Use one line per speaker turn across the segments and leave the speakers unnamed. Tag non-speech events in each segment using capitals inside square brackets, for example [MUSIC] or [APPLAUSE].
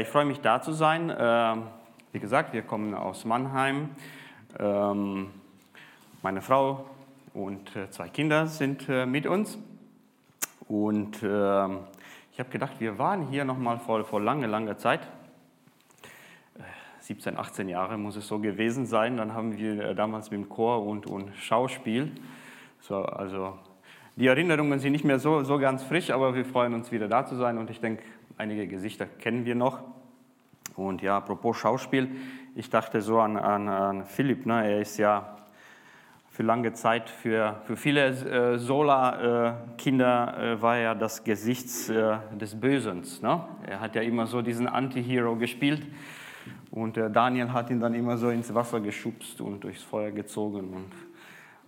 Ich freue mich, da zu sein. Ähm, wie gesagt, wir kommen aus Mannheim. Ähm, meine Frau und äh, zwei Kinder sind äh, mit uns. Und ähm, ich habe gedacht, wir waren hier noch mal vor, vor lange, langer Zeit. 17, äh, 18 Jahre muss es so gewesen sein. Dann haben wir damals mit dem Chor und, und Schauspiel. So, also die Erinnerungen sind nicht mehr so, so ganz frisch, aber wir freuen uns wieder da zu sein. Und ich denke, einige Gesichter kennen wir noch. Und ja, apropos Schauspiel, ich dachte so an, an, an Philipp, ne? er ist ja für lange Zeit für, für viele äh, Sola-Kinder äh, war er das Gesicht äh, des Bösen. Ne? Er hat ja immer so diesen Anti-Hero gespielt und äh, Daniel hat ihn dann immer so ins Wasser geschubst und durchs Feuer gezogen und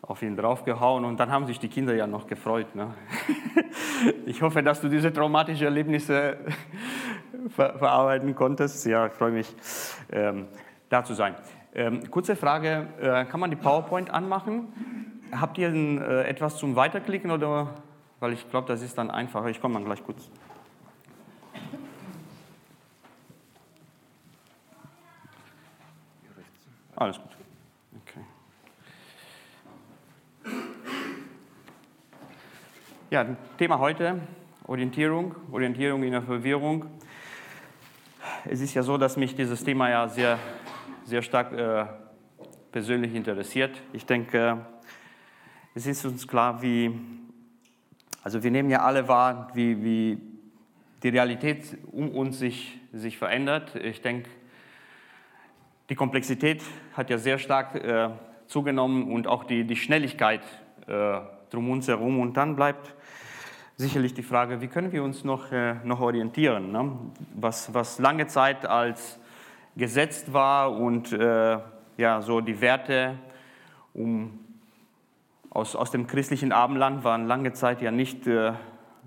auf ihn draufgehauen und dann haben sich die Kinder ja noch gefreut. Ne? [LAUGHS] Ich hoffe, dass du diese traumatischen Erlebnisse [LAUGHS] ver verarbeiten konntest. Ja, ich freue mich, ähm, da zu sein. Ähm, kurze Frage, äh, kann man die PowerPoint anmachen? Habt ihr äh, etwas zum Weiterklicken oder? Weil ich glaube, das ist dann einfacher. Ich komme dann gleich kurz. Alles gut. Ja, Thema heute, Orientierung, Orientierung in der Verwirrung. Es ist ja so, dass mich dieses Thema ja sehr, sehr stark äh, persönlich interessiert. Ich denke, es ist uns klar, wie, also wir nehmen ja alle wahr, wie, wie die Realität um uns sich, sich verändert. Ich denke, die Komplexität hat ja sehr stark äh, zugenommen und auch die, die Schnelligkeit äh, drum uns herum. Und dann bleibt sicherlich die Frage, wie können wir uns noch, äh, noch orientieren? Ne? Was, was lange Zeit als gesetzt war und äh, ja, so die Werte um, aus, aus dem christlichen Abendland waren lange Zeit ja nicht, äh,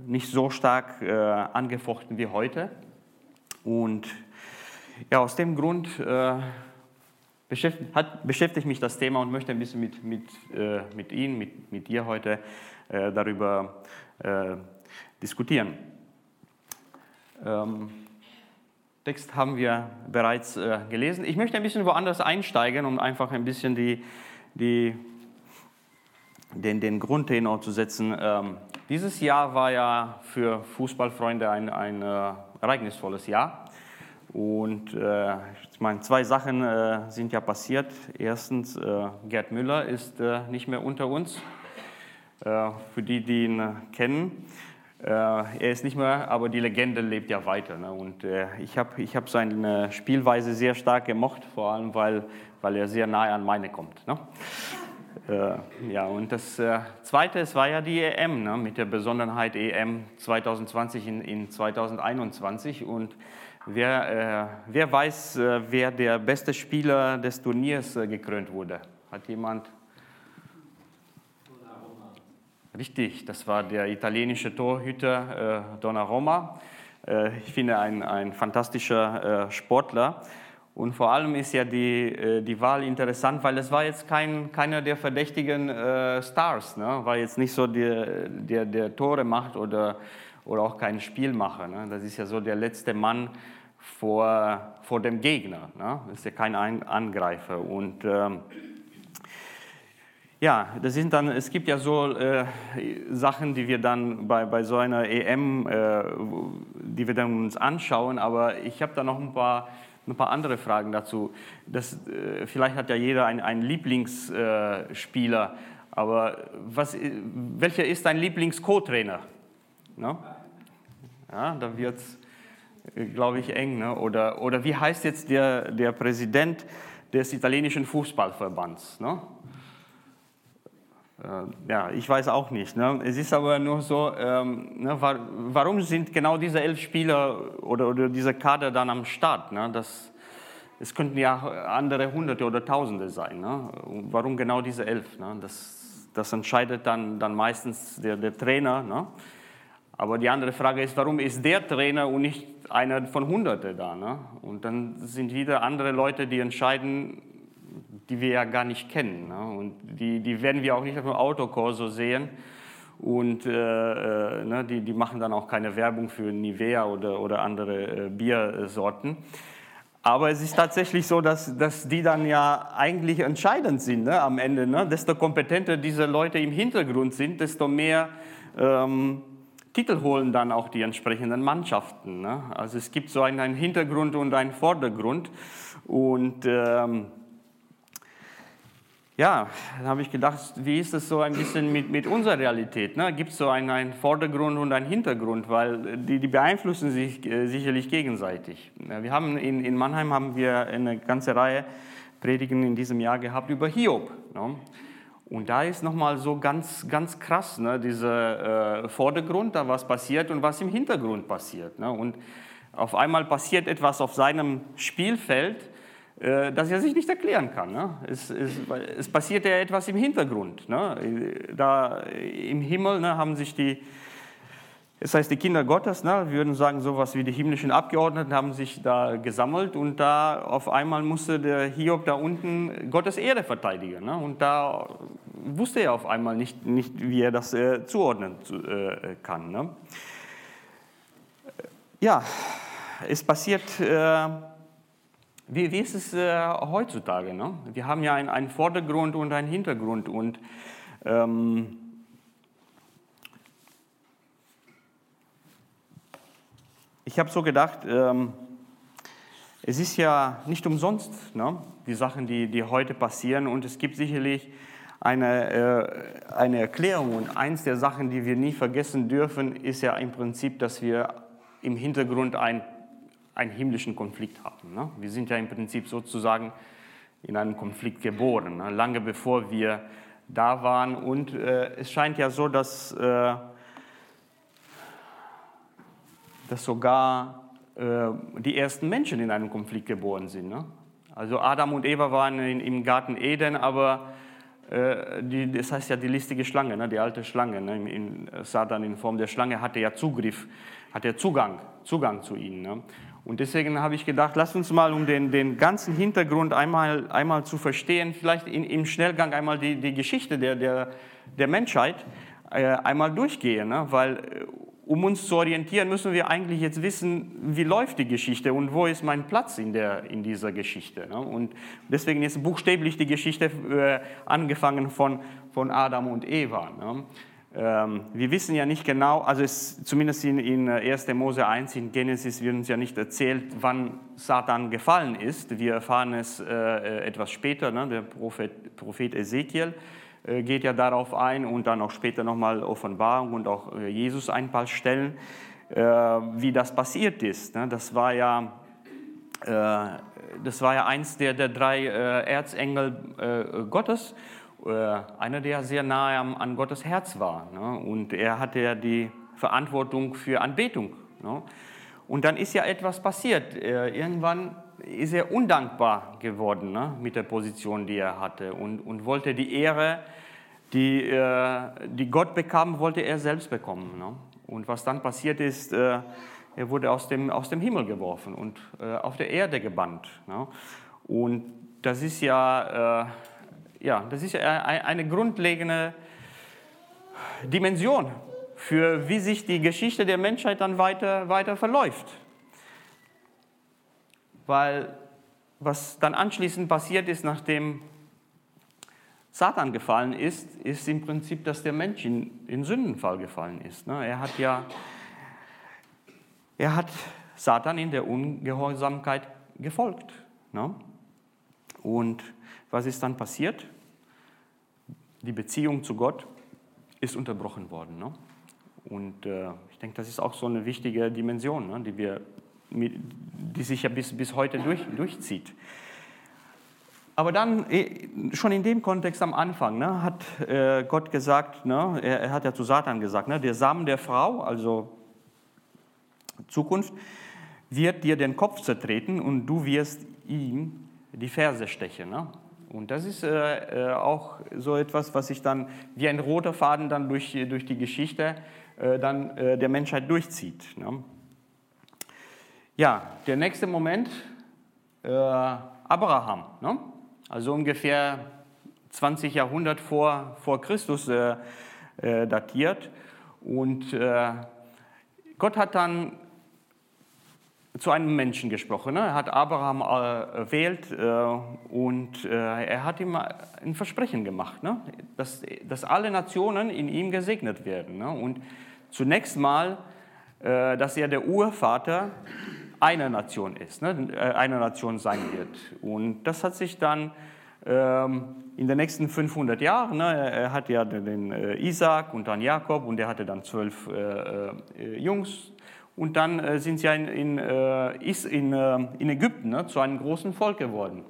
nicht so stark äh, angefochten wie heute. Und ja, aus dem Grund äh, beschäftigt, hat, beschäftigt mich das Thema und möchte ein bisschen mit, mit, mit Ihnen, mit, mit dir heute darüber äh, diskutieren. Ähm, Text haben wir bereits äh, gelesen. Ich möchte ein bisschen woanders einsteigen, um einfach ein bisschen die, die, den, den Grundtenor zu setzen. Ähm, dieses Jahr war ja für Fußballfreunde ein, ein äh, ereignisvolles Jahr. Und äh, ich meine, zwei Sachen äh, sind ja passiert. Erstens, äh, Gerd Müller ist nicht mehr unter uns. Äh, für die, die ihn kennen. Äh, er ist nicht mehr, aber die Legende lebt ja weiter. Ne? Und äh, ich habe ich hab seine Spielweise sehr stark gemocht, vor allem weil, weil er sehr nahe an meine kommt. Ne? ja, und das Zweite, es war ja die EM ne? mit der Besonderheit EM 2020 in, in 2021. Und wer, wer weiß, wer der beste Spieler des Turniers gekrönt wurde? Hat jemand Richtig, das war der italienische Torhüter äh, Donnarumma. Äh, ich finde ein, ein fantastischer äh, Sportler. Und vor allem ist ja die, äh, die Wahl interessant, weil es war jetzt kein, keiner der verdächtigen äh, Stars, ne? war jetzt nicht so der, der, der Tore macht oder, oder auch kein Spielmacher. Ne? Das ist ja so der letzte Mann vor, vor dem Gegner. Ne? Das ist ja kein Angreifer. Und ähm, ja, das sind dann, es gibt ja so äh, Sachen, die wir dann bei, bei so einer EM, äh, die wir dann uns anschauen, aber ich habe da noch ein paar, ein paar andere Fragen dazu. Das, äh, vielleicht hat ja jeder einen Lieblingsspieler, aber was, welcher ist dein Lieblings-Co-Trainer? No? Ja, da wird es, äh, glaube ich, eng. Ne? Oder, oder wie heißt jetzt der, der Präsident des italienischen Fußballverbands? Äh, ja, ich weiß auch nicht. Ne? Es ist aber nur so, ähm, ne, warum sind genau diese elf Spieler oder, oder dieser Kader dann am Start? Ne? Das, es könnten ja andere Hunderte oder Tausende sein. Ne? Warum genau diese elf? Ne? Das, das entscheidet dann, dann meistens der, der Trainer. Ne? Aber die andere Frage ist, warum ist der Trainer und nicht einer von Hunderten da? Ne? Und dann sind wieder andere Leute, die entscheiden, die wir ja gar nicht kennen. Ne? Und die, die werden wir auch nicht auf dem Autokorso sehen. und äh, äh, ne, die, die machen dann auch keine Werbung für Nivea oder, oder andere äh, Biersorten. Aber es ist tatsächlich so, dass, dass die dann ja eigentlich entscheidend sind ne, am Ende. Ne? Desto kompetenter diese Leute im Hintergrund sind, desto mehr ähm, Titel holen dann auch die entsprechenden Mannschaften. Ne? Also es gibt so einen, einen Hintergrund und einen Vordergrund. Und ähm, ja, dann habe ich gedacht, wie ist es so ein bisschen mit, mit unserer Realität? Ne? Gibt es so einen, einen, Vordergrund und einen Hintergrund? Weil die, die beeinflussen sich äh, sicherlich gegenseitig. Wir haben in, in Mannheim haben wir eine ganze Reihe Predigen in diesem Jahr gehabt über Hiob. Ne? Und da ist nochmal so ganz, ganz krass, ne, dieser äh, Vordergrund, da was passiert und was im Hintergrund passiert. Ne? Und auf einmal passiert etwas auf seinem Spielfeld, äh, das er sich nicht erklären kann. Ne? Es, es, es, passiert ja etwas im Hintergrund. Ne? Da im Himmel ne, haben sich die, das heißt die Kinder Gottes, ne, würden sagen sowas wie die himmlischen Abgeordneten, haben sich da gesammelt und da auf einmal musste der Hiob da unten Gottes Ehre verteidigen. Ne? Und da wusste er auf einmal nicht, nicht wie er das äh, zuordnen äh, kann. Ne? Ja, es passiert... Äh, wie, wie ist es äh, heutzutage? Ne? Wir haben ja einen, einen Vordergrund und einen Hintergrund und ähm, ich habe so gedacht, ähm, es ist ja nicht umsonst, ne? die Sachen, die, die heute passieren und es gibt sicherlich eine, äh, eine Erklärung und eins der Sachen, die wir nie vergessen dürfen, ist ja im Prinzip, dass wir im Hintergrund ein einen himmlischen Konflikt haben. Ne? Wir sind ja im Prinzip sozusagen in einem Konflikt geboren, ne? lange bevor wir da waren. Und äh, es scheint ja so, dass, äh, dass sogar äh, die ersten Menschen in einem Konflikt geboren sind. Ne? Also Adam und Eva waren in, im Garten Eden, aber äh, die, das heißt ja die listige Schlange, ne? die alte Schlange, ne? in, in Satan in Form der Schlange hatte ja Zugriff, hatte Zugang, Zugang zu ihnen. Ne? Und deswegen habe ich gedacht, lass uns mal, um den, den ganzen Hintergrund einmal, einmal zu verstehen, vielleicht in, im Schnellgang einmal die, die Geschichte der, der, der Menschheit äh, einmal durchgehen. Ne? Weil äh, um uns zu orientieren, müssen wir eigentlich jetzt wissen, wie läuft die Geschichte und wo ist mein Platz in, der, in dieser Geschichte. Ne? Und deswegen ist buchstäblich die Geschichte äh, angefangen von, von Adam und Eva. Ne? Ähm, wir wissen ja nicht genau, also es, zumindest in, in 1. Mose 1, in Genesis wird uns ja nicht erzählt, wann Satan gefallen ist. Wir erfahren es äh, etwas später, ne? der Prophet, Prophet Ezekiel äh, geht ja darauf ein und dann auch später nochmal Offenbarung und auch äh, Jesus ein paar Stellen, äh, wie das passiert ist. Ne? Das war ja äh, das war ja eins der, der drei äh, Erzengel Gottes äh, einer, der sehr nahe an Gottes Herz war. Ne? Und er hatte ja die Verantwortung für Anbetung. Ne? Und dann ist ja etwas passiert. Äh, irgendwann ist er undankbar geworden ne? mit der Position, die er hatte und, und wollte die Ehre, die, äh, die Gott bekam, wollte er selbst bekommen. Ne? Und was dann passiert ist, er wurde aus dem, aus dem Himmel geworfen und auf der Erde gebannt. Ne? Und das ist ja ja, das ist eine grundlegende Dimension für wie sich die Geschichte der Menschheit dann weiter, weiter verläuft. Weil was dann anschließend passiert ist, nachdem Satan gefallen ist, ist im Prinzip, dass der Mensch in, in Sündenfall gefallen ist. Ne? Er hat ja, er hat Satan in der Ungehorsamkeit gefolgt. Ne? Und was ist dann passiert? Die Beziehung zu Gott ist unterbrochen worden. Ne? Und äh, ich denke, das ist auch so eine wichtige Dimension, ne, die, wir, die sich ja bis, bis heute durch, durchzieht. Aber dann, eh, schon in dem Kontext am Anfang, ne, hat äh, Gott gesagt, ne, er, er, hat ja zu Satan gesagt, ne, der Samen der Frau, also Zukunft, wird dir den Kopf zertreten und du wirst ihm die Ferse stechen. Ne? Und das ist äh, äh, auch so etwas, was sich dann wie ein roter Faden dann durch, durch die Geschichte äh, dann, äh, der Menschheit durchzieht. Ne? Ja, der nächste Moment, äh, Abraham. Ne? Also ungefähr 20 Jahrhundert vor, vor Christus äh, datiert. Und Gott hat dann zu einem Menschen gesprochen. Er hat Abraham äh, erwählt äh, und äh, er hat ihm ein Versprechen gemacht, ne? dass, dass alle Nationen in ihm gesegnet werden. Ne? Und zunächst mal, dass er der Urvater einer Nation ist, ne? Einer Nation sein wird. Und das hat sich dann ähm, in den nächsten 500 Jahren, er hat ja den Isaac und dann Jakob und er hatte dann zwölf Jungs und dann äh, sind sie in, in, äh, in, äh, in Ägypten ne, zu einem großen Volk geworden.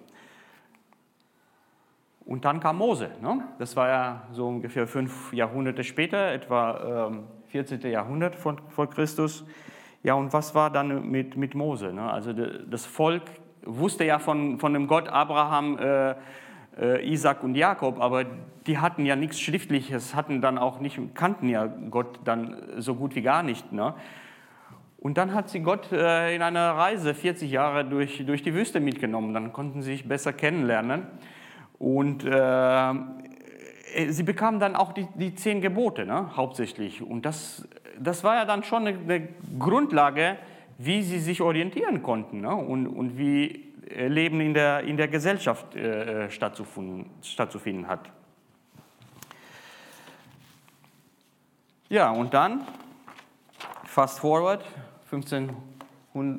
Und dann kam Mose. Ne? Das war ja so ungefähr fünf Jahrhunderte später, etwa ähm, 14. Jahrhundert vor, vor, Christus. Ja, und was war dann mit, mit Mose? Ne? Also das Volk wusste ja von, von dem Gott Abraham, äh, äh, Isaac und Jakob, aber die hatten ja nichts Schriftliches, hatten dann auch nicht, kannten ja Gott dann so gut wie gar nicht. Ne? Und dann hat sie Gott äh, in einer Reise 40 Jahre durch, durch die Wüste mitgenommen. Dann konnten sie sich besser kennenlernen. Und äh, sie bekamen dann auch die, die zehn Gebote, ne, hauptsächlich. Und das, das war ja dann schon eine, eine Grundlage, wie sie sich orientieren konnten ne, und, und wie Leben in der, in der Gesellschaft äh, stattzufinden, stattzufinden hat. Ja, und dann, fast forward, 15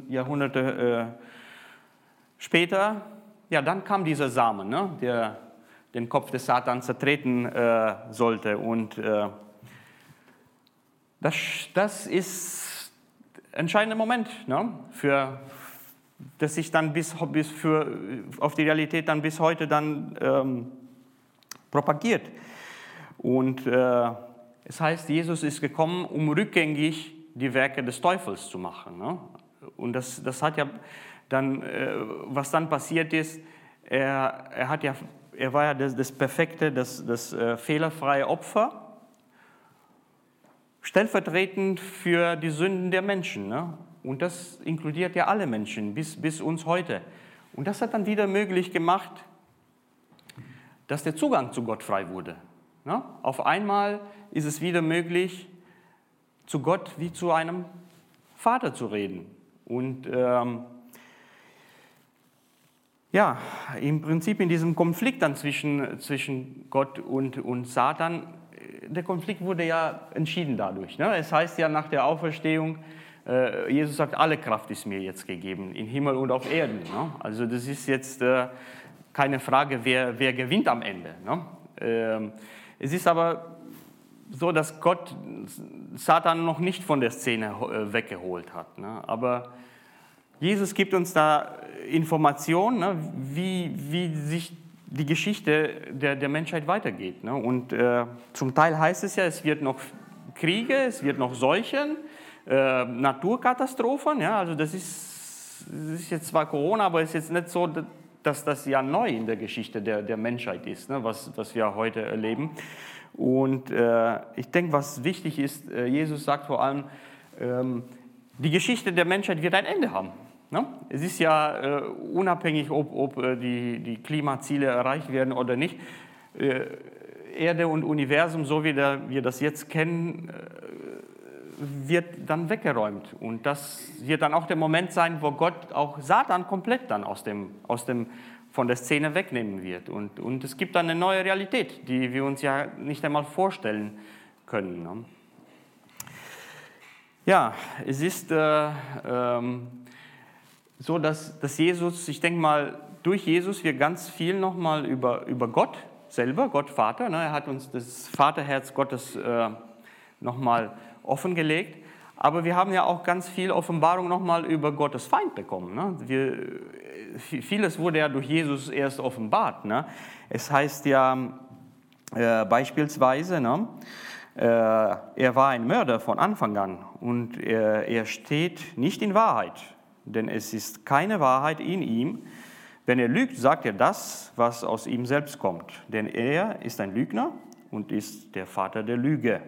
Jahrhunderte äh, später, ja, dann kam dieser Samen, ne, der den Kopf des Satans zertreten äh, sollte. Und äh, das, das ist ein entscheidender Moment, ne, für, dass sich dann bis, bis für, auf die Realität dann bis heute dann ähm, propagiert. Und äh, es heißt, Jesus ist gekommen, um rückgängig die Werke des Teufels zu machen. Ne? Und das, das hat ja dann, äh, was dann passiert ist, er, er, hat ja, er war ja das, das perfekte, das, das äh, fehlerfreie Opfer, stellvertretend für die Sünden der Menschen. Ne? Und das inkludiert ja alle Menschen, bis, bis uns heute. Und das hat dann wieder möglich gemacht, dass der Zugang zu Gott frei wurde. Ne? Auf einmal ist es wieder möglich, zu Gott wie zu einem Vater zu reden. Und ähm, ja, im Prinzip in diesem Konflikt dann zwischen, zwischen Gott und, und Satan, der Konflikt wurde ja entschieden dadurch. Ne? Es heißt ja nach der Auferstehung, äh, Jesus sagt, alle Kraft ist mir jetzt gegeben, in Himmel und auf Erden. Ne? Also das ist jetzt äh, keine Frage, wer, wer gewinnt am Ende. Ne? Ähm, es ist aber so, dass Gott Satan noch nicht von der Szene äh, weggeholt hat. Ne? Aber Jesus gibt uns da Informationen, ne? wie, wie sich die Geschichte der, der Menschheit weitergeht. Ne? Und äh, zum Teil heißt es ja, es wird noch Kriege, es wird noch Seuchen, äh, Naturkatastrophen. Ja? Also das ist, das ist jetzt zwar Corona, aber es ist jetzt nicht so, dass das ja neu in der Geschichte der, der Menschheit ist, ne? was, was wir heute erleben. Und äh, ich denke, was wichtig ist, äh, Jesus sagt vor allem, ähm, die Geschichte der Menschheit wird ein Ende haben. Ne? Es ist ja äh, unabhängig, ob, ob äh, die, die, Klimaziele erreicht werden oder nicht. Äh, Erde und Universum, so wie der, wir das jetzt kennen, äh, wird dann weggeräumt. Und das wird dann auch der Moment sein, wo Gott auch Satan komplett dann aus dem, aus dem von der Szene wegnehmen wird. Und, und es gibt eine neue Realität, die wir uns ja nicht einmal vorstellen können. Ne? Ja, es ist äh, ähm, so, dass, dass Jesus, ich denke mal, durch Jesus wir ganz viel nochmal über, über Gott selber, Gott Vater, ne, er hat uns das Vaterherz Gottes äh, nochmal offengelegt, aber wir haben ja auch ganz viel Offenbarung nochmal über Gottes Feind bekommen. Ne? Wir, vieles wurde ja durch Jesus erst offenbart. Ne? Es heißt ja äh, beispielsweise, ne? äh, er war ein Mörder von Anfang an und er, er steht nicht in Wahrheit, denn es ist keine Wahrheit in ihm. Wenn er lügt, sagt er das, was aus ihm selbst kommt, denn er ist ein Lügner und ist der Vater der Lüge.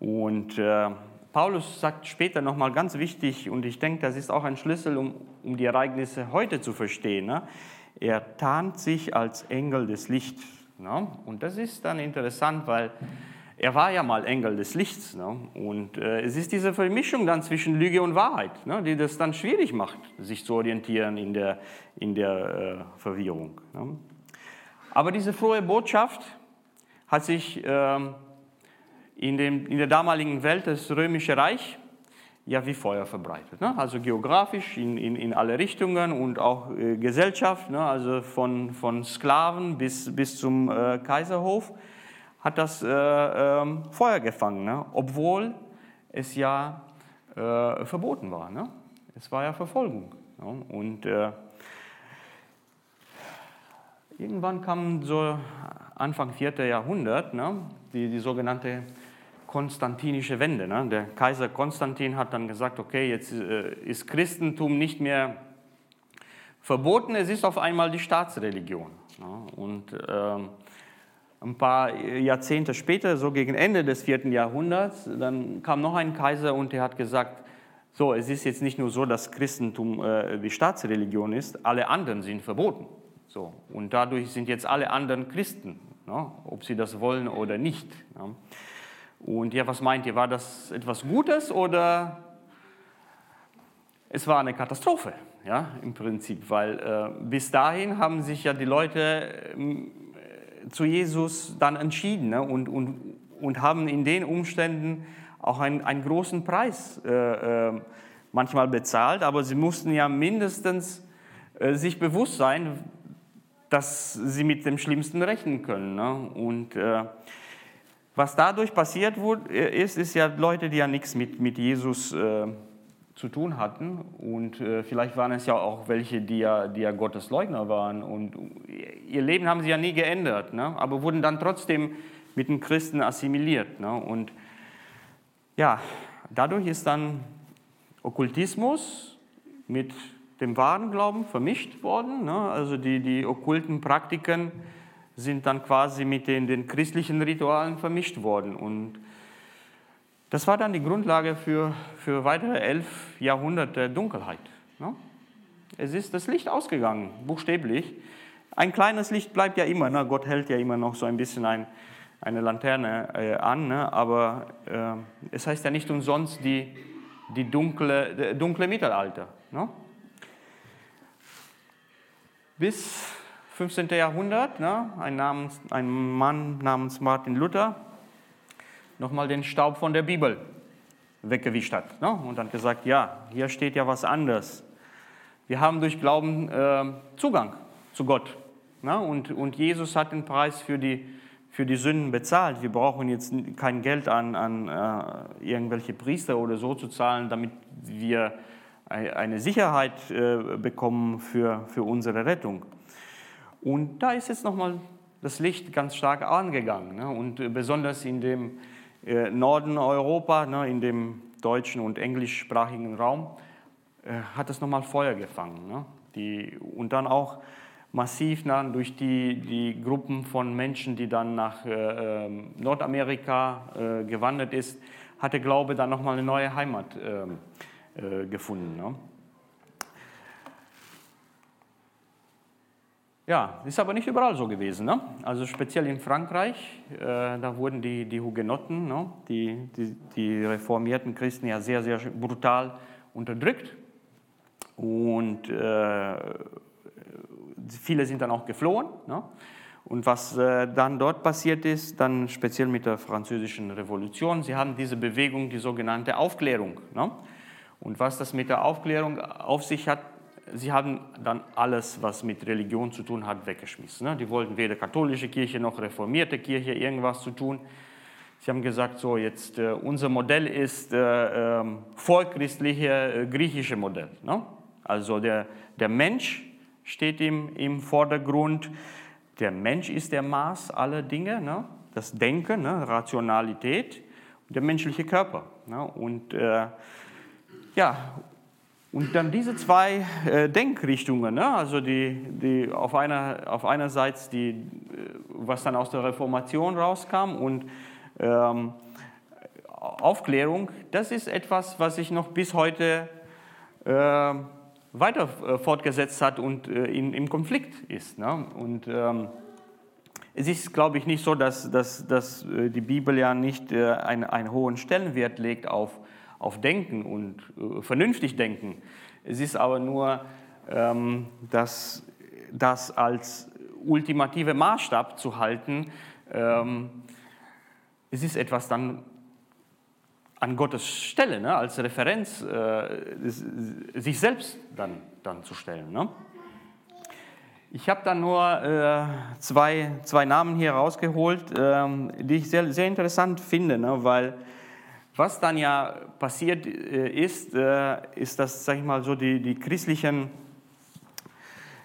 Und äh, Paulus sagt später nochmal ganz wichtig, und ich denke, das ist auch ein Schlüssel, um, um die Ereignisse heute zu verstehen. Ne? Er tarnt sich als Engel des Lichts. Ne? Und das ist dann interessant, weil er war ja mal Engel des Lichts. Ne? Und äh, es ist diese Vermischung dann zwischen Lüge und Wahrheit, ne? die das dann schwierig macht, sich zu orientieren in der, in der äh, Verwirrung. Ne? Aber diese frohe Botschaft hat sich ähm, in, dem, in der damaligen Welt, das Römische Reich, ja wie Feuer verbreitet. Ne? Also geografisch in, in, in alle Richtungen und auch äh, Gesellschaft, ne? also von, von Sklaven bis, bis zum äh, Kaiserhof, hat das äh, ähm, Feuer gefangen, ne? obwohl es ja äh, verboten war. Ne? Es war ja Verfolgung. Ne? Und äh, irgendwann kam so Anfang 4. Jahrhundert ne? die, die sogenannte konstantinische Wende. Ne? Der Kaiser Konstantin hat dann gesagt, okay, jetzt äh, ist Christentum nicht mehr verboten, es ist auf einmal die Staatsreligion. Ne? Und ähm, ein paar Jahrzehnte später, so gegen Ende des vierten Jahrhunderts, dann kam noch ein Kaiser und der hat gesagt, so, es ist jetzt nicht nur so, dass Christentum äh, die Staatsreligion ist, alle anderen sind verboten. So, und dadurch sind jetzt alle anderen Christen, ne? ob sie das wollen oder nicht. Ne? Und ja, was meint ihr, war das etwas Gutes oder es war eine Katastrophe, ja, im Prinzip, weil äh, bis dahin haben sich ja die Leute äh, zu Jesus dann entschieden ne, und, und, und haben in den Umständen auch einen, einen großen Preis äh, äh manchmal bezahlt, aber sie mussten ja mindestens äh, sich bewusst sein, dass sie mit dem Schlimmsten rechnen können. Ne? Und äh, was dadurch passiert äh, ist, ist ja Leute, die ja nichts mit, mit Jesus äh, zu tun hatten. Und äh, vielleicht waren es ja auch welche, die ja, die ja Gottesleugner waren. Und ihr Leben haben sie ja nie geändert, ne? aber wurden dann trotzdem mit den Christen assimiliert. Ne? Und ja, dadurch ist dann Okkultismus mit dem wahren Glauben vermischt worden. Ne? Also die, die okkulten Praktiken sind dann quasi mit den, den christlichen Ritualen vermischt worden. Und das war dann die Grundlage für, für weitere elf Jahrhunderte Dunkelheit. Ne? Es ist das Licht ausgegangen, buchstäblich. Ein kleines Licht bleibt ja immer. Ne? Gott hält ja immer noch so ein bisschen ein, eine Laterne äh, an, ne? aber äh, es heißt ja nicht umsonst die, die dunkle, dunkle Mittelalter. Ne? Bis 15. Jahrhundert, ne, ein, namens, ein Mann namens Martin Luther, nochmal den Staub von der Bibel weggewischt hat ne, und dann gesagt, ja, hier steht ja was anderes. Wir haben durch Glauben äh, Zugang zu Gott. Ne, und, und Jesus hat den Preis für die, für die Sünden bezahlt. Wir brauchen jetzt kein Geld an, an äh, irgendwelche Priester oder so zu zahlen, damit wir eine Sicherheit äh, bekommen für, für unsere Rettung. Und da ist jetzt nochmal das Licht ganz stark angegangen. Ne? Und äh, besonders in dem äh, Norden Europa, ne, in dem deutschen und englischsprachigen Raum, äh, hat es nochmal Feuer gefangen. Ne? Die, und dann auch massiv dann durch die, die Gruppen von Menschen, die dann nach äh, ähm, Nordamerika äh, gewandert ist, hat der Glaube dann nochmal eine neue Heimat ähm, äh, gefunden. Ja, ist aber nicht überall so gewesen. Ne? Also speziell in Frankreich, äh, da wurden die, die Hugenotten, ne? die, die, die, reformierten Christen ja sehr, sehr brutal unterdrückt. Und äh, viele sind dann auch geflohen. Ne? Und was äh, dann dort passiert ist, dann speziell mit der französischen Revolution, sie haben diese Bewegung, die sogenannte Aufklärung. Ne? Und was das mit der Aufklärung auf sich hat, sie haben dann alles, was mit Religion zu tun hat, weggeschmissen. Ne? Die wollten weder katholische Kirche noch reformierte Kirche irgendwas zu tun. Sie haben gesagt, so jetzt äh, unser Modell ist äh, äh, vorchristliche äh, griechische Modell. Ne? Also der, der Mensch steht im, im Vordergrund. Der Mensch ist der Maß aller Dinge, ne? das Denken, ne? Rationalität, der menschliche Körper. Ne? Und äh, ja, und dann diese zwei äh, Denkrichtungen, ne? also die, die auf, einer, auf einerseits die, äh, was dann aus der Reformation rauskam und ähm, Aufklärung, das ist etwas, was sich noch bis heute äh, weiter fortgesetzt hat und äh, in, im Konflikt ist. Ne? Und ähm, Es ist, glaube ich, nicht so, dass, dass, dass äh, die Bibel ja nicht äh, einen, einen hohen Stellenwert legt auf, auf Denken und äh, vernünftig Denken. Es ist aber nur, ähm, dass das als ultimative Maßstab zu halten, ähm, es ist etwas dann an Gottes Stelle, ne, als Referenz, äh, sich selbst dann, dann zu stellen. Ne? Ich habe dann nur äh, zwei, zwei Namen hier rausgeholt, ähm, die ich sehr, sehr interessant finde, ne, weil was dann ja passiert äh, ist, äh, ist, dass, sag ich mal, so die, die, christlichen,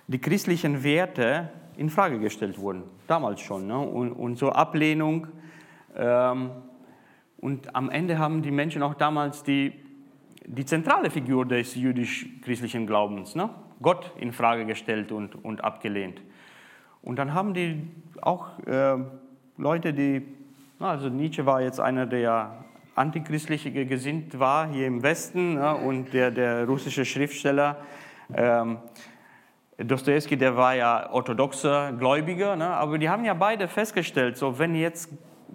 die christlichen Werte in Frage gestellt wurden, damals schon. Ne? Und, und so Ablehnung. Ähm, und am Ende haben die Menschen auch damals die, die zentrale Figur des jüdisch-christlichen Glaubens, ne? Gott, in Frage gestellt und, und abgelehnt. Und dann haben die auch äh, Leute, die, also Nietzsche war jetzt einer, der antichristlich gesinnt war hier im Westen ja, und der, der russische Schriftsteller ähm, Dostoevsky, der war ja orthodoxer Gläubiger, ne, aber die haben ja beide festgestellt, so wenn jetzt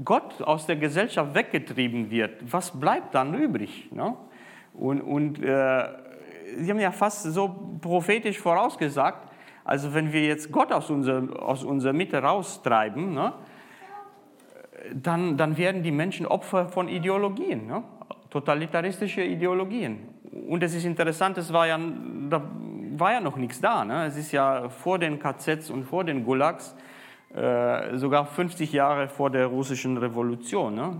Gott aus der Gesellschaft weggetrieben wird, was bleibt dann übrig? Ne? Und, und äh, sie haben ja fast so prophetisch vorausgesagt, also wenn wir jetzt Gott aus unserer, aus unserer Mitte raustreiben, ne, dann, dann werden die Menschen Opfer von Ideologien, ne? totalitaristische Ideologien. Und es ist interessant, es war ja, da war ja noch nichts da. Ne? Es ist ja vor den KZs und vor den Gulags, äh, sogar 50 Jahre vor der russischen Revolution. Ne?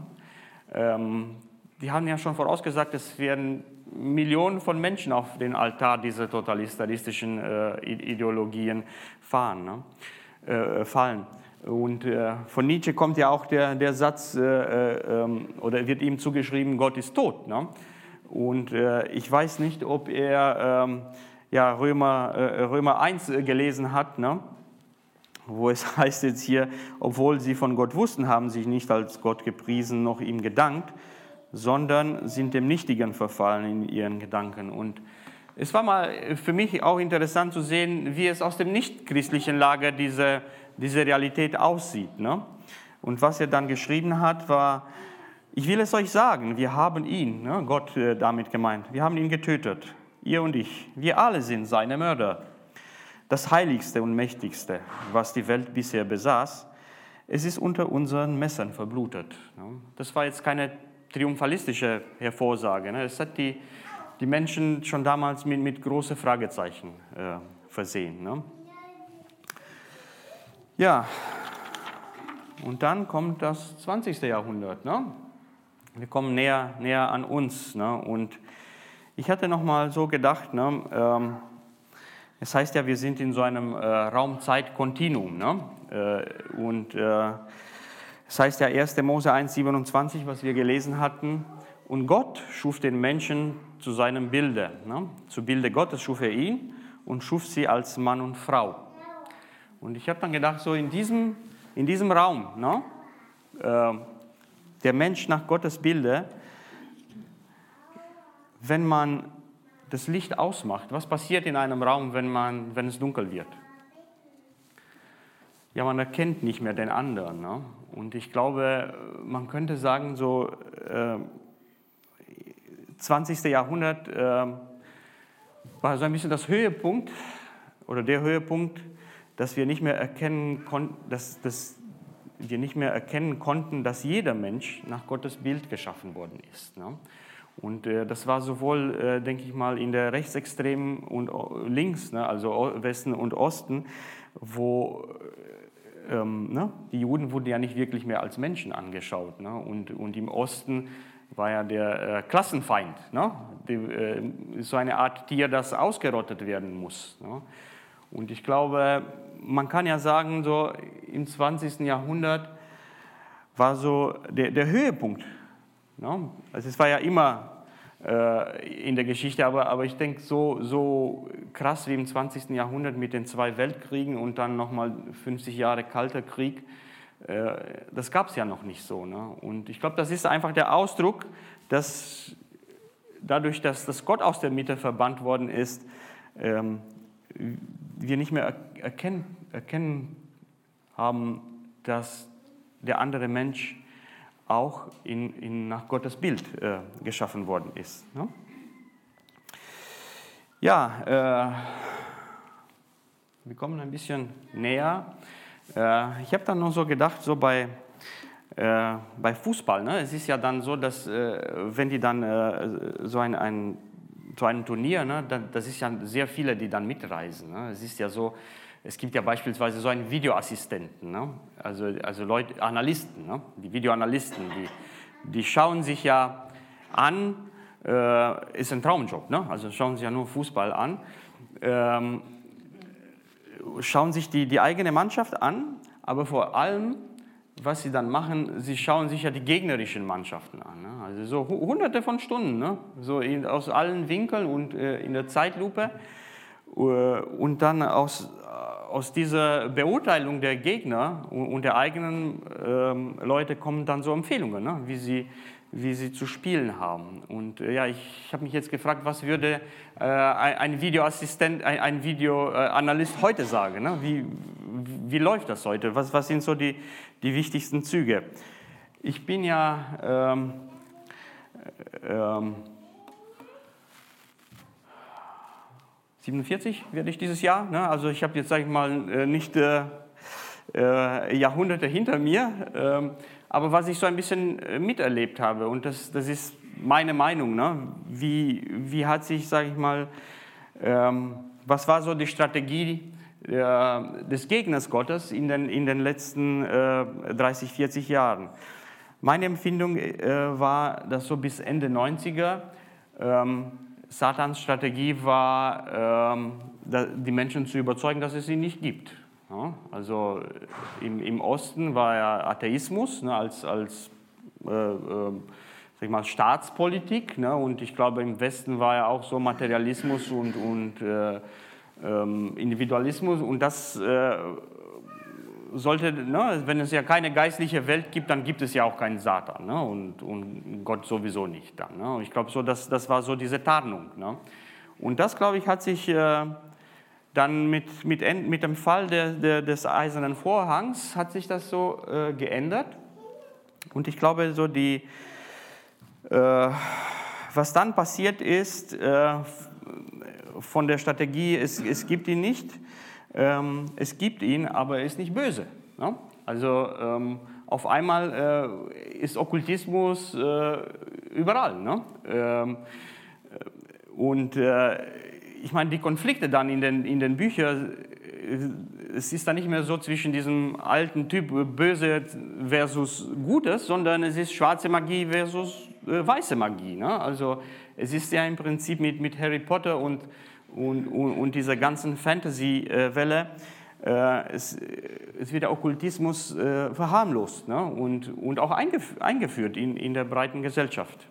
Ähm, die haben ja schon vorausgesagt, es werden Millionen von Menschen auf den Altar dieser totalitaristischen äh, Ideologien fahren, ne? äh, fallen. Und äh, von Nietzsche kommt ja auch der, der Satz, äh, äh, ähm, oder wird ihm zugeschrieben, Gott ist tot. Ne? Und äh, ich weiß nicht, ob er ähm, ja, Römer, Römer 1 äh, gelesen hat, ne? wo es [LAUGHS] heißt jetzt hier, obwohl sie von Gott wussten, haben sie nicht als Gott gepriesen, noch ihm gedankt, sondern sind dem Nichtigen verfallen in ihren Gedanken. Und es war mal für mich auch interessant zu sehen, wie es aus dem nichtchristlichen Lager diese diese Realität aussieht. Ne? Und was er dann geschrieben hat, war, ich will es euch sagen, wir haben ihn, ne, Gott äh, damit gemeint, wir haben ihn getötet, ihr und ich. Wir alle sind seine Mörder. Das Heiligste und Mächtigste, was die Welt bisher besaß, es ist unter unseren Messern verblutet. Ne? Das war jetzt keine triumphalistische Hervorsage. Ne? Es hat die, die Menschen schon damals mit, mit großen Fragezeichen äh, versehen. Ne? Ja, und dann kommt das 20. Jahrhundert. Ne? Wir kommen näher, näher an uns. Ne? Und ich hatte noch mal so gedacht, ne, ähm, es heißt ja, wir sind in so einem äh, Raum-Zeit-Kontinuum. Ne? Äh, und äh, es heißt ja 1. Mose 1,27, was wir gelesen hatten. Und Gott schuf den Menschen zu seinem Bilde. Ne? Zu Bilde Gottes schuf er ihn und schuf sie als Mann und Frau. Und ich habe dann gedacht, so in diesem, in diesem Raum, ne, äh, der Mensch nach Gottes Bilde, wenn man das Licht ausmacht, was passiert in einem Raum, wenn, man, wenn es dunkel wird? Ja, man erkennt nicht mehr den anderen. Ne? Und ich glaube, man könnte sagen, so äh, 20. Jahrhundert äh, war so ein bisschen das Höhepunkt oder der Höhepunkt dass wir nicht mehr erkennen konnten, dass, dass wir nicht mehr erkennen konnten, dass jeder Mensch nach Gottes Bild geschaffen worden ist. Ne? Und äh, das war sowohl, äh, denke ich mal, in der rechtsextremen und äh, links, ne, also Westen und Osten, wo äh, ähm, ne, die Juden wurden ja nicht wirklich mehr als Menschen angeschaut. Und, im Osten war ja der Klassenfeind, so eine Art Tier, das ausgerottet werden muss. Und ich glaube, man kann ja sagen, so im 20. Jahrhundert war so der, der Höhepunkt. Ne? Also es war ja immer äh, in der Geschichte, aber, aber ich denke, so, so krass wie im 20. Jahrhundert mit den zwei Weltkriegen und dann nochmal 50 Jahre Kalter Krieg, äh, das gab es ja noch nicht so. Ne? Und ich glaube, das ist einfach der Ausdruck, dass dadurch, dass das Gott aus der Mitte verbannt worden ist, ähm, wir nicht mehr erkennen, erkennen haben, dass der andere Mensch auch in, in nach Gottes Bild äh, geschaffen worden ist. Ne? Ja, äh, wir kommen ein bisschen näher. Äh, ich habe dann noch so gedacht, so bei, äh, bei Fußball, ne? es ist ja dann so, dass äh, wenn die dann äh, so ein, ein zu einem Turnier, ne, das ist ja sehr viele, die dann mitreisen. Ne? Es ist ja so, es gibt ja beispielsweise so einen Videoassistenten, ne? also, also Leute, Analysten, ne? die Videoanalysten, die, die schauen sich ja an, äh, ist ein Traumjob, ne? also schauen sich ja nur Fußball an, ähm, schauen sich die, die eigene Mannschaft an, aber vor allem was sie dann machen, sie schauen sich ja die gegnerischen Mannschaften an. Ne? Also so hunderte von Stunden, ne? so in, aus allen Winkeln und äh, in der Zeitlupe. Äh, und dann aus, aus dieser Beurteilung der Gegner und, der eigenen ähm, Leute kommen dann so Empfehlungen, ne? wie, sie, wie sie zu spielen haben. Und äh, ja, ich habe mich jetzt gefragt, was würde äh, ein Videoassistent, ein, ein Videoanalyst heute sagen? Ne? Wie, wie läuft das heute? Was, was sind so die, die wichtigsten Züge? Ich bin ja ähm, ähm, 47 werde ich dieses Jahr. Ne? Also ich habe jetzt, sage ich mal, äh, nicht äh, äh, Jahrhunderte hinter mir, äh, aber was ich so ein bisschen äh, miterlebt habe, und das, das ist meine Meinung, ne? wie, wie hat sich, sage ich mal, ähm, was war so die Strategie des Gegners Gottes in den, in den letzten äh, 30, 40 Jahren. Meine Empfindung äh, war, dass so bis Ende 90er ähm, Satans Strategie war, ähm, die Menschen zu überzeugen, dass es sie nicht gibt. Also im, im, Osten war ja Atheismus ne, als, als äh, äh, sag mal, Staatspolitik ne, und ich glaube im Westen war ja auch so Materialismus und, und äh, ähm, Individualismus und das äh, sollte, ne, wenn es ja keine geistliche Welt gibt, dann gibt es ja auch keinen Satan ne, und, und Gott sowieso nicht dann. Ne. Ich glaube, so, das, das war so diese Tarnung. Ne. Und das, glaube ich, hat sich äh, dann mit, mit, mit dem Fall der, der, des eisernen Vorhangs hat sich das so äh, geändert. Und ich glaube, so die, äh, was dann passiert ist, äh, von der Strategie, es, es gibt ihn nicht, ähm, es gibt ihn, aber er ist nicht böse. Ne? Also ähm, auf einmal äh, ist Okkultismus äh, überall. Ne? Ähm, äh, und äh, ich meine, die Konflikte dann in den, in den Büchern, äh, es ist dann nicht mehr so zwischen diesem alten Typ Böse versus Gutes, sondern es ist schwarze Magie versus äh, weiße Magie. Ne? Also es ist ja im Prinzip mit, mit Harry Potter und und, und, und dieser ganzen Fantasy-Welle, äh, es, es, wird der Okkultismus äh, verharmlost ne? und, und auch eingef eingeführt in, in der breiten Gesellschaft.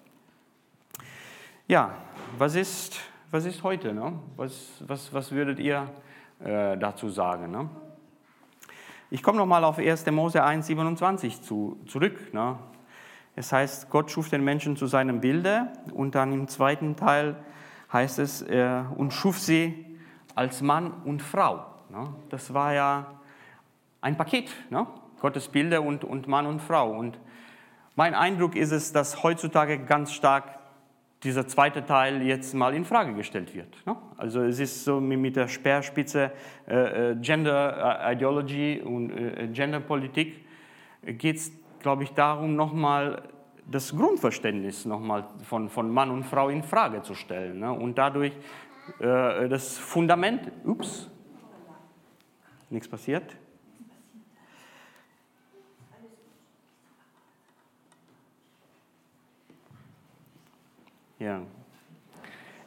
Ja, was ist, was ist heute? Ne? Was, was, was würdet ihr äh, dazu sagen? Ne? Ich komme nochmal auf 1. Mose 1,27 zu, zurück. Ne? Es heißt, Gott schuf den Menschen zu seinem Bilde und dann im zweiten Teil heißt es, äh, und schuf sie als Mann und Frau. Ne? Das war ja ein Paket, ne? Gottes Bilder und, und Mann und Frau. Und mein Eindruck ist es, dass heutzutage ganz stark dieser zweite Teil jetzt mal in Frage gestellt wird. Ne? Also es ist so mit der Speerspitze äh, äh Gender äh, Ideology und äh, Gender Politik geht es, glaube ich, darum, nochmal das Grundverständnis nochmal von, von Mann und Frau in Frage zu stellen ne? und dadurch äh, das Fundament, ups, nichts passiert. Ja.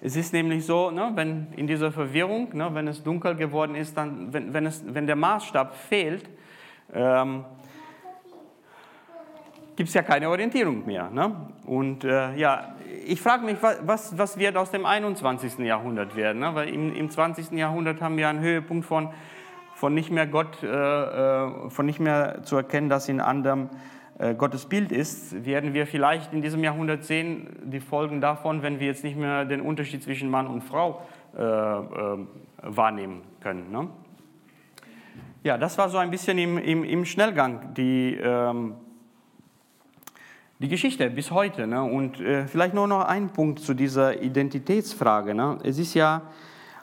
Es ist nämlich so, ne, wenn in dieser Verwirrung, ne, wenn es dunkel geworden ist, dann, wenn, wenn, es, wenn der Maßstab fehlt, ähm, gibt es ja keine Orientierung mehr. Ne? Und äh, ja, ich frage mich, was, was wird aus dem 21. Jahrhundert werden? Ne? Weil im, im 20. Jahrhundert haben wir einen Höhepunkt von, von nicht mehr Gott, äh, äh, von nicht mehr zu erkennen, dass in anderem äh, Gottes Bild ist. Werden wir vielleicht in diesem Jahrhundert sehen, die Folgen davon, wenn wir jetzt nicht mehr den Unterschied zwischen Mann und Frau äh, äh, wahrnehmen können. Ne? Ja, das war so ein bisschen im, im, im Schnellgang die, ähm, die Geschichte bis heute. Ne? Und äh, vielleicht nur noch ein Punkt zu dieser Identitätsfrage. Ne? Es ist ja,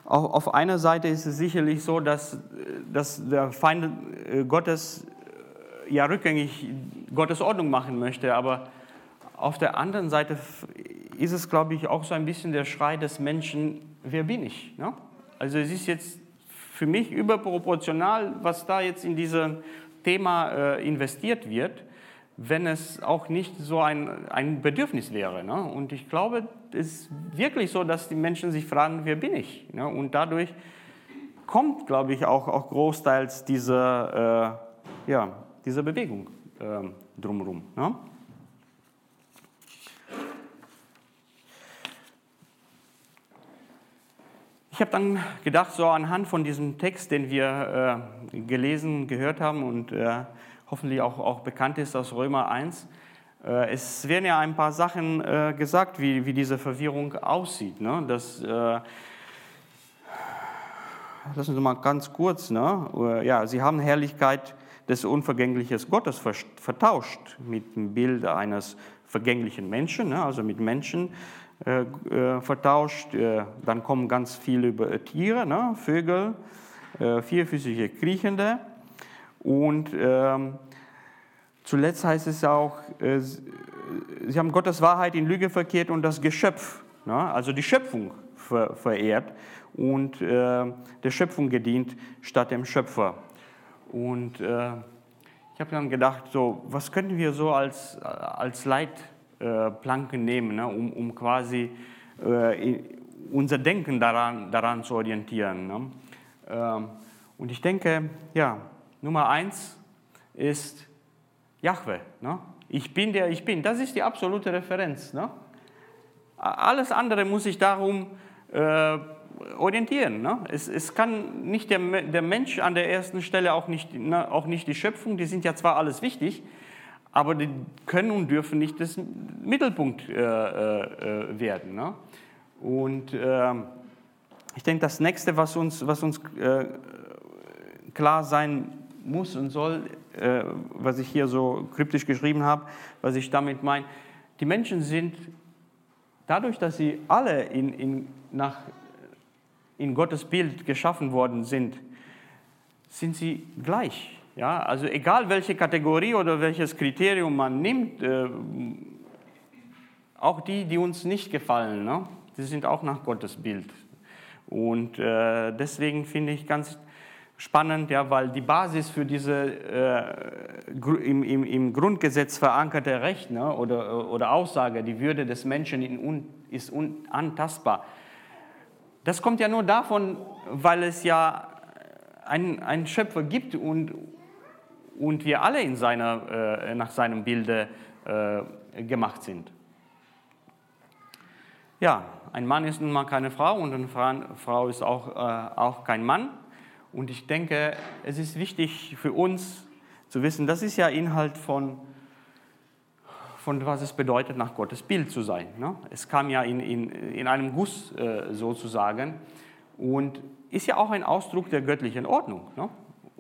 auch auf einer Seite ist es sicherlich so, dass, dass der Feind äh, Gottes äh, ja rückgängig Gottes Ordnung machen möchte, aber auf der anderen Seite ist es, glaube ich, auch so ein bisschen der Schrei des Menschen, wer bin ich? Ne? Also es ist jetzt für mich überproportional, was da jetzt in diesem Thema äh, investiert wird, wenn es auch nicht so ein, ein Bedürfnis wäre. Ne? Und ich glaube, es ist wirklich so, dass die Menschen sich fragen, wer bin ich? Ne? Und dadurch kommt, glaube ich, auch, auch großteils diese, äh, ja, diese Bewegung äh, drumherum. Ne? Ich habe dann gedacht, so anhand von diesem Text, den wir äh, gelesen, gehört haben und äh, hoffentlich auch, auch bekannt ist aus Römer 1, äh, es werden ja ein paar Sachen äh, gesagt, wie, wie diese Verwirrung aussieht. Ne? Das, äh, lassen Sie mal ganz kurz. Ne? Ja, sie haben Herrlichkeit des unvergänglichen Gottes vertauscht mit dem Bild eines vergänglichen Menschen, ne? also mit Menschen äh, äh, vertauscht. Dann kommen ganz viele über Tiere, ne? Vögel, vierfüßige Kriechende. Und ähm, zuletzt heißt es auch, sie haben Gottes Wahrheit in Lüge verkehrt und das Geschöpf, ne? also die Schöpfung verehrt und der Schöpfung gedient statt dem Schöpfer. Und ich habe dann gedacht, so, was könnten wir so als, als Leit äh, nehmen, ne, um, um quasi äh, unser Denken daran, daran zu orientieren. Ne. Ähm, und ich denke, ja, Nummer eins ist Jahwe. Ne? Ich bin der ich bin. Das ist die absolute Referenz. Ne? Alles andere muss sich darum äh, orientieren. Ne? Es, es, kann nicht der, der Mensch an der ersten Stelle, auch nicht, ne, auch nicht die Schöpfung, die sind ja zwar alles wichtig, aber die können und dürfen nicht das Mittelpunkt äh, äh, werden. Ne? Und äh, ich denke, das nächste, was uns, was uns äh, klar sein muss und soll, äh, was ich hier so kryptisch geschrieben habe, was ich damit meine, die Menschen sind dadurch, dass sie alle in, in, nach, in Gottes Bild geschaffen worden sind, sind sie gleich. Ja, also egal welche Kategorie oder welches Kriterium man nimmt, äh, auch die, die uns nicht gefallen, ne, die sind auch nach Gottes Bild. Und äh, deswegen finde ich ganz spannend, ja, weil die Basis für diese äh, im, im, im, Grundgesetz verankerte Recht ne, oder, oder Aussage, die Würde des Menschen un, ist unantastbar. Das kommt ja nur davon, weil es ja einen Schöpfer gibt und, und wir alle in seiner, äh, nach seinem Bilde äh, gemacht sind. Ja, ein Mann ist nun mal keine Frau und eine Frau ist auch, äh, auch kein Mann. Und ich denke, es ist wichtig für uns zu wissen, das ist ja Inhalt von, von was es bedeutet, nach Gottes Bild zu sein. Ne? Es kam ja in, in, in einem Guss äh, sozusagen und ist ja auch ein Ausdruck der göttlichen Ordnung. Ne?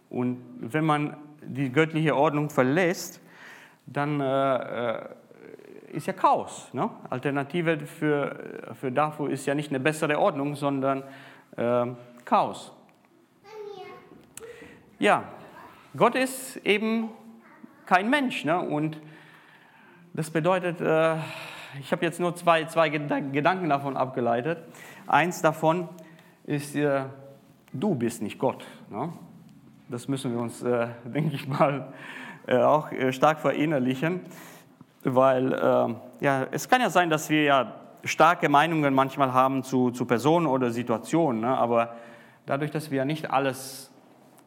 Und wenn man die göttliche Ordnung verlässt, dann äh, äh, ist ja Chaos. Ne? Alternative für, für dafür ist ja nicht eine bessere Ordnung, sondern äh, Chaos. Ja, Gott ist eben kein Mensch. Ne? Und das bedeutet, äh, ich habe jetzt nur zwei, zwei Gedanken davon abgeleitet. Eins davon ist, äh, du bist nicht Gott. Ne? Das müssen wir uns, äh, [LAUGHS] denke ich mal, äh, auch äh, stark verinnerlichen, weil äh, ja, es kann ja sein, dass wir ja starke Meinungen manchmal haben zu, zu Personen oder Situationen, ne? aber dadurch, dass wir ja nicht alles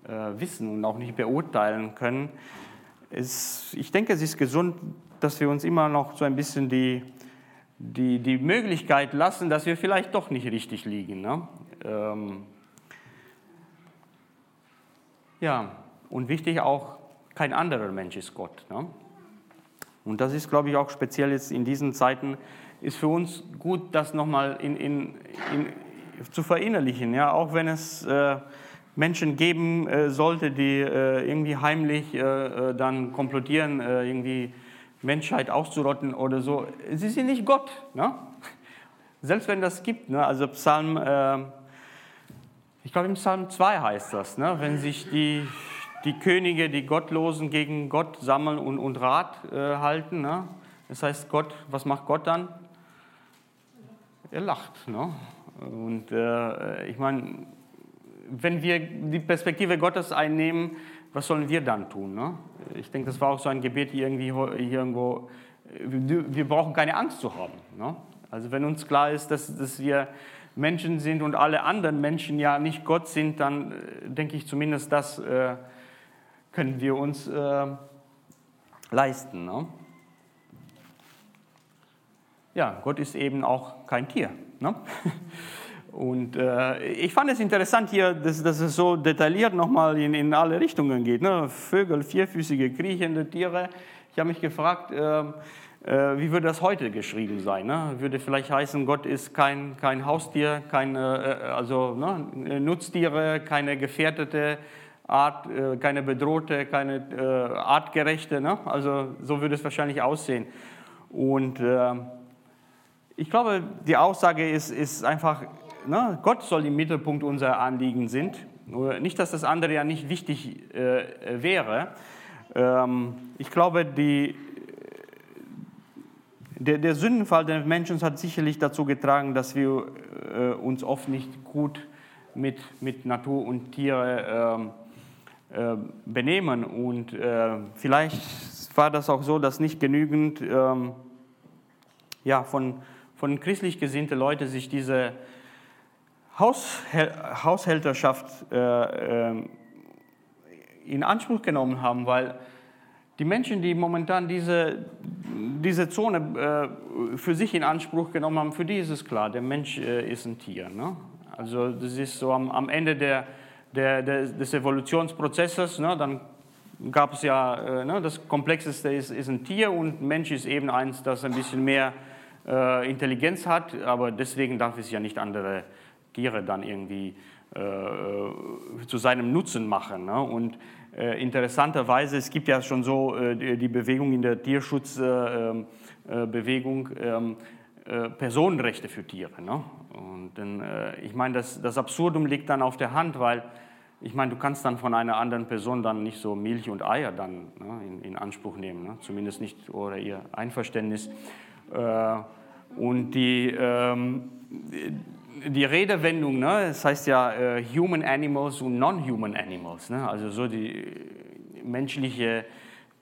wissen und auch nicht beurteilen können, ist, ich denke, es ist gesund, dass wir uns immer noch so ein bisschen die, die, die Möglichkeit lassen, dass wir vielleicht doch nicht richtig liegen. Ne? Ähm, ja, und wichtig auch, kein anderer Mensch ist Gott. Ne? Und das ist, glaube ich, auch speziell jetzt in diesen Zeiten, ist für uns gut, das nochmal in, in, in, zu verinnerlichen. Ja? Auch wenn es äh, Menschen geben äh, sollte, die äh, irgendwie heimlich äh, äh dann komplottieren, äh, irgendwie Menschheit auszurotten oder so. Sie sind nicht Gott. Ne? Selbst wenn das gibt. Ne? Also Psalm, äh, ich glaube im Psalm 2 heißt das, ne? wenn sich die, die Könige, die Gottlosen gegen Gott sammeln und, und Rat halten. Ne? Das heißt, Gott, was macht Gott dann? Er lacht. Ne? Und ich meine, wenn wir die Perspektive Gottes einnehmen, was sollen wir dann tun? Ne? Ich denke, das war auch so ein Gebet irgendwie hier irgendwo. Wir brauchen keine Angst zu haben. Ne? Also wenn uns klar ist, dass, dass wir Menschen sind und alle anderen Menschen ja nicht Gott sind, dann äh, denke ich zumindest, das äh, können wir uns äh, leisten. Ne? Ja, Gott ist eben auch kein Tier. Ne? [LAUGHS] Und äh, ich fand es interessant hier, dass, dass es so detailliert nochmal in, in alle Richtungen geht. Ne? Vögel, vierfüßige, kriechende Tiere. Ich habe mich gefragt, äh, äh, wie würde das heute geschrieben sein? Ne? Würde vielleicht heißen, Gott ist kein, kein Haustier, keine, äh, also ne? Nutztiere, keine gefährdete Art, äh, keine bedrohte, keine äh, artgerechte. Ne? Also so würde es wahrscheinlich aussehen. Und ich glaube, die Aussage ist, ist einfach, ne, Gott soll im Mittelpunkt unserer Anliegen sind. Nicht, dass das andere ja nicht wichtig äh, wäre. Ähm, ich glaube, die, der, der, Sündenfall des Menschen hat sicherlich dazu getragen, dass wir äh, uns oft nicht gut mit, mit Natur und Tiere äh, äh, benehmen. Und äh, vielleicht war das auch so, dass nicht genügend ähm, ja, von, von christlich gesinnten Leuten sich diese Haushälterschaft äh, ähm, in Anspruch genommen haben, weil die Menschen, die momentan diese, diese Zone äh, für sich in Anspruch genommen haben, für die ist es klar, der Mensch äh, ist ein Tier. Ne? Also das ist so am, am Ende der, der, der, des Evolutionsprozesses, ne? dann gab es ja, äh, ne? das Komplexeste ist, ist ein Tier und Mensch ist eben eins, das ein bisschen mehr äh, Intelligenz hat, aber deswegen darf es ja nicht andere Tiere dann irgendwie äh, äh, zu seinem Nutzen machen. Ne? Und äh, interessanterweise, es gibt ja schon so äh, die, Bewegung in der Tierschutzbewegung, äh, äh, ähm, Personenrechte für Tiere. Ne? Und dann, ich meine, das, das Absurdum liegt dann auf der Hand, weil ich meine, du kannst dann von einer anderen Person dann nicht so Milch und Eier dann ne, in, in, Anspruch nehmen, ne? zumindest nicht oder ihr Einverständnis. und die, ähm, die Redewendung, ne, das heißt ja äh, Human Animals und Non-Human Animals, ne, also so die menschliche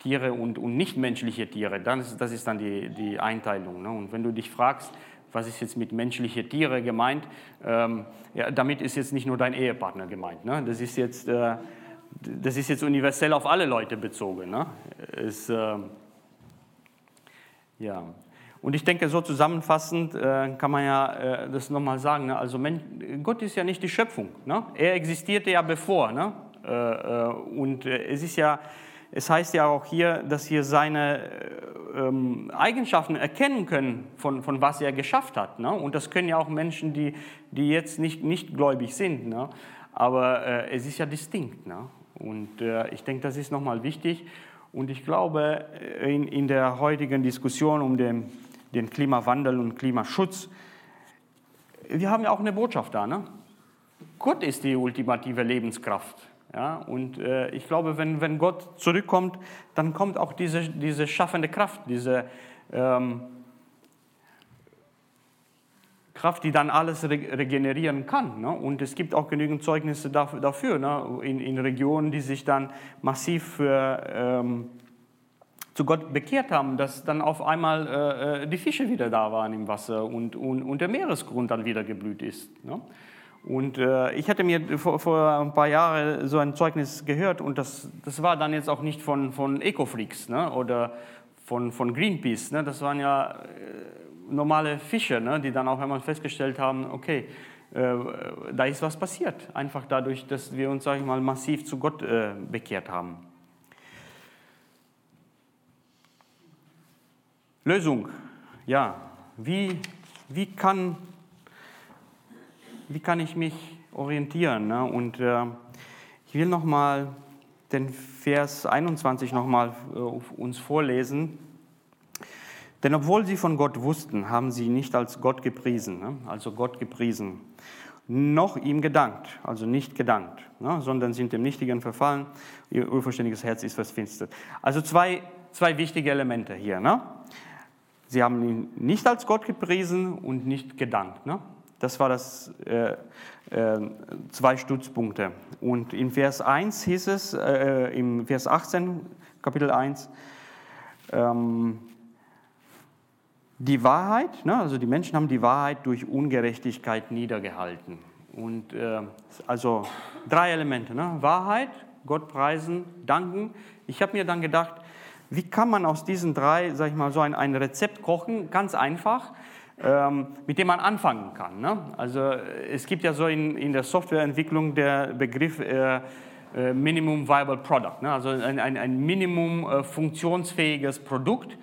Tiere und, und nichtmenschliche Tiere, das, das ist dann die, die Einteilung. Ne? Und wenn du dich fragst, was ist jetzt mit menschliche Tiere gemeint, ähm, ja, damit ist jetzt nicht nur dein Ehepartner gemeint, ne? das, ist jetzt, äh, das ist jetzt universell auf alle Leute bezogen. Ne? Es, äh, ja. Und ich denke, so zusammenfassend äh, kann man ja äh, das nochmal sagen. Ne? Also Gott ist ja nicht die Schöpfung. Ne? Er existierte ja bevor. Ne? Äh, äh und äh, es ist ja, es heißt ja auch hier, dass wir seine äh, ähm, Eigenschaften erkennen können, von, von was er geschafft hat. Ne? Und das können ja auch Menschen, die, die jetzt nicht, nicht gläubig sind. Ne? Aber es ist ja distinkt. Ne? Und ich denke, das ist nochmal wichtig. Und ich glaube, in, in der heutigen Diskussion um den den Klimawandel und Klimaschutz. Wir haben ja auch eine Botschaft da. Ne? Gott ist die ultimative Lebenskraft. Ja? Und äh, ich glaube, wenn, wenn Gott zurückkommt, dann kommt auch diese, diese schaffende Kraft, diese ähm, Kraft, die dann alles regenerieren kann. Ne? Und es gibt auch genügend Zeugnisse dafür, ne? in, in, Regionen, die sich dann massiv für ähm, zu Gott bekehrt haben, dass dann auf einmal äh, äh, die Fische wieder da waren im Wasser und, und, und der Meeresgrund dann wieder geblüht ist. Ne? Und äh, ich hatte mir vor, vor, ein paar Jahren so ein Zeugnis gehört und das, das war dann jetzt auch nicht von, von Ecofreaks ne? oder von, von Greenpeace. Ne? Das waren ja äh, normale Fische, ne? die dann auch einmal festgestellt haben, okay, äh, da ist was passiert. Einfach dadurch, dass wir uns, sage ich mal, massiv zu Gott äh, bekehrt haben. Lösung, ja, wie, wie, kann, wie kann ich mich orientieren? Ne? Und äh, Ich will nochmal den Vers 21 nochmal äh, uns vorlesen. Denn obwohl sie von Gott wussten, haben sie nicht als Gott gepriesen, ne? also Gott gepriesen, noch ihm gedankt, also nicht gedankt, ne? sondern sind dem Nichtigen verfallen, ihr unverständiges Herz ist verfinstert. Also zwei, zwei wichtige Elemente hier. Ne? Sie haben ihn nicht als Gott gepriesen und nicht gedankt. Ne? Das war das äh, äh, zwei Stützpunkte. Und in Vers 1 hieß es, äh, im Vers 18, Kapitel 1, ähm, die Wahrheit, ne, also die Menschen haben die Wahrheit durch Ungerechtigkeit niedergehalten. Und äh, also drei Elemente, ne? Wahrheit, Gott preisen, danken. Ich habe mir dann gedacht, wie kann man aus diesen drei, sag ich mal, so ein, ein Rezept kochen, ganz einfach, ähm, mit dem man anfangen kann. Ne? Also es gibt ja so in, in der Softwareentwicklung der Begriff äh, äh, Minimum Viable Product, ne? also ein, ein, ein Minimum äh, funktionsfähiges Produkt.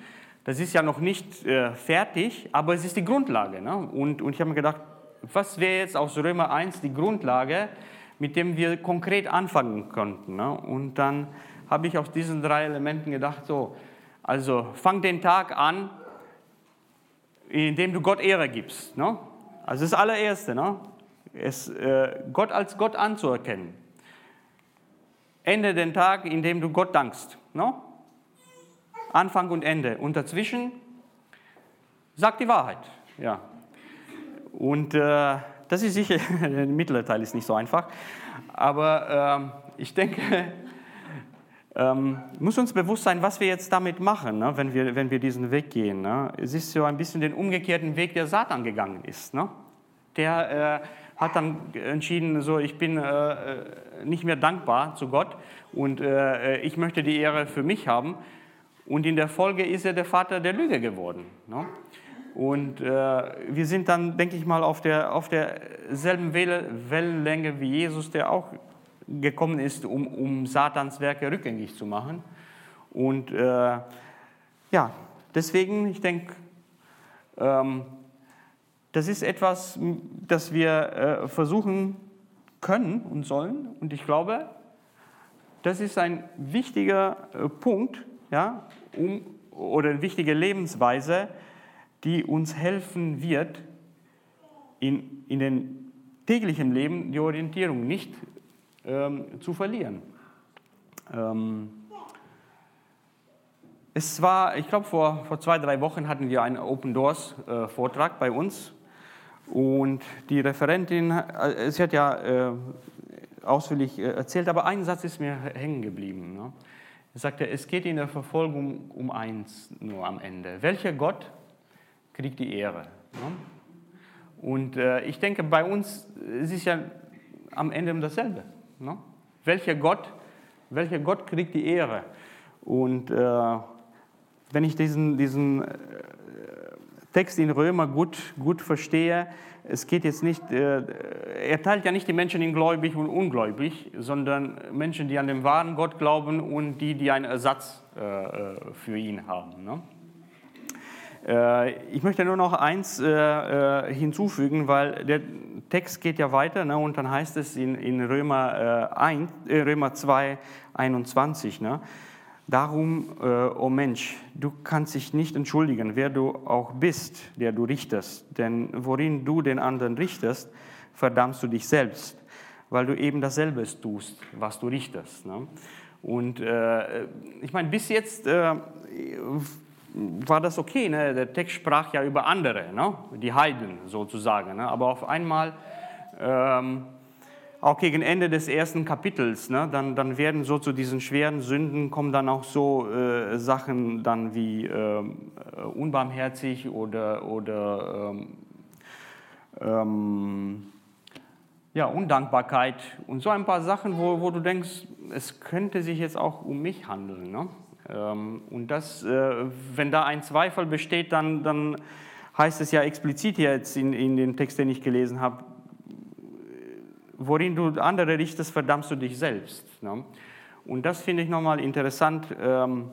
Das ist ja noch nicht äh, fertig, aber es ist die Grundlage. Ne? Und, und ich habe mir gedacht, was wäre jetzt aus Römer 1 die Grundlage, mit dem wir konkret anfangen könnten? Ne? Und dann habe ich aus diesen drei Elementen gedacht, so, also fang den Tag an, indem du Gott Ehre gibst. Ne? Also das allererste, ne? es, äh, Gott als Gott anzuerkennen. Ende den Tag, indem du Gott dankst. Ne? Anfang und Ende. Und dazwischen sag die Wahrheit. Ja. Und äh, das ist sicher, [LAUGHS] der mittlere Teil ist nicht so einfach. Aber äh, ich denke, ähm, muss uns bewusst sein, was wir jetzt damit machen, ne, wenn, wir, wenn wir diesen Weg gehen. Ne? Es ist so ein bisschen den umgekehrten Weg, der Satan gegangen ist. Ne? Der äh, hat dann entschieden, so ich bin äh, nicht mehr dankbar zu Gott und äh, ich möchte die Ehre für mich haben. Und in der Folge ist er der Vater der Lüge geworden. Ne? Und äh, wir sind dann, denke ich mal, auf, der, auf derselben Wellenlänge wie Jesus, der auch gekommen ist, um, um Satans Werke rückgängig zu machen. Und äh, ja, deswegen, ich denke, ähm, das ist etwas, das wir äh, versuchen können und sollen. Und ich glaube, das ist ein wichtiger äh, Punkt, ja, um, oder eine wichtige Lebensweise, die uns helfen wird, in, in den täglichen Leben die Orientierung nicht ähm, zu verlieren. Ähm, es war, ich glaube, vor, vor zwei, drei Wochen hatten wir einen Open Doors äh, Vortrag bei uns und die Referentin, äh, sie hat ja äh, ausführlich äh, erzählt, aber ein Satz ist mir hängen geblieben. Ne? Er sagte, es geht in der Verfolgung um eins nur am Ende. Welcher Gott kriegt die Ehre? Ne? Und äh, ich denke, bei uns es ist ja am Ende dasselbe. Ne? Welcher, Gott, welcher Gott kriegt die Ehre? Und äh, wenn ich diesen, diesen äh, Text in Römer gut, gut verstehe, es geht jetzt nicht, äh, er teilt ja nicht die Menschen in gläubig und ungläubig, sondern Menschen, die an den wahren Gott glauben und die, die einen Ersatz äh, äh für ihn haben. Ne? Äh, ich möchte nur noch eins äh, äh, hinzufügen, weil der Text geht ja weiter ne, und dann heißt es in, in Römer, 1, Römer 2, 21, ne, Darum, o oh Mensch, du kannst dich nicht entschuldigen, wer du auch bist, der du richtest. Denn worin du den anderen richtest, verdammst du dich selbst, weil du eben dasselbe tust, was du richtest. Ne? Und äh, ich meine, bis jetzt äh, war das okay. Ne? Der Text sprach ja über andere, ne? die Heiden sozusagen. Ne? Aber auf einmal, ähm, auch gegen Ende des ersten Kapitels, ne? dann, dann werden so zu diesen schweren Sünden kommen dann auch so äh, Sachen dann wie äh, unbarmherzig oder, oder ähm, ähm, ja, Undankbarkeit und so ein paar Sachen, wo, wo du denkst, es könnte sich jetzt auch um mich handeln. Ne? Ähm, und das, äh, wenn da ein Zweifel besteht, dann, dann heißt es ja explizit jetzt in, in dem Text, den ich gelesen habe, worin du andere richtest, verdammst du dich selbst. Ne? Und das finde ich nochmal interessant, ähm,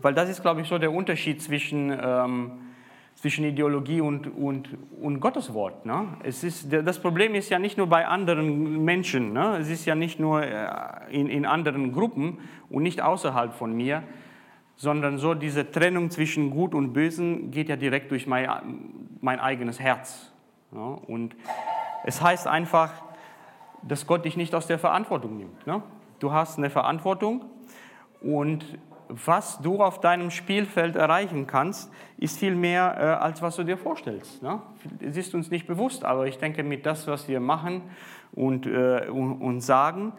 weil das ist, glaube ich, so der Unterschied zwischen, ähm, zwischen Ideologie und, und, und Gottes Wort. Ne? Es ist, das Problem ist ja nicht nur bei anderen Menschen, ne? es ist ja nicht nur äh, in, in anderen Gruppen und nicht außerhalb von mir, sondern so diese Trennung zwischen Gut und Bösen geht ja direkt durch mein, mein eigenes Herz. Ne? Und es heißt einfach, dass Gott dich nicht aus der Verantwortung nimmt. Ne? Du hast eine Verantwortung und was du auf deinem Spielfeld erreichen kannst, ist viel mehr, äh, als was du dir vorstellst. Ne? Es ist uns nicht bewusst, aber ich denke, mit das, was wir machen und, äh, und, und, sagen,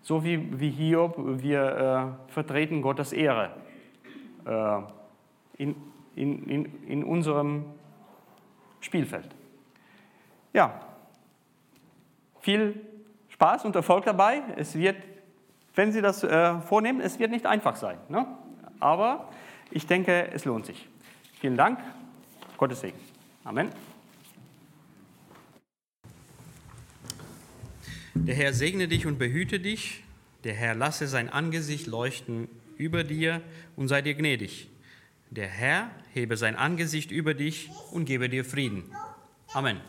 so wie, wie Hiob, wir äh, vertreten Gottes Ehre äh, in, in, in, in unserem Spielfeld. Ja, viel Spaß und Erfolg dabei. Es wird wenn Sie das äh, vornehmen, es wird nicht einfach sein. Ne? Aber ich denke, es lohnt sich. Vielen Dank. Gottes Segen. Amen. Der Herr segne dich und behüte dich. Der Herr lasse sein Angesicht leuchten über dir und sei dir gnädig. Der Herr hebe sein Angesicht über dich und gebe dir Frieden. Amen.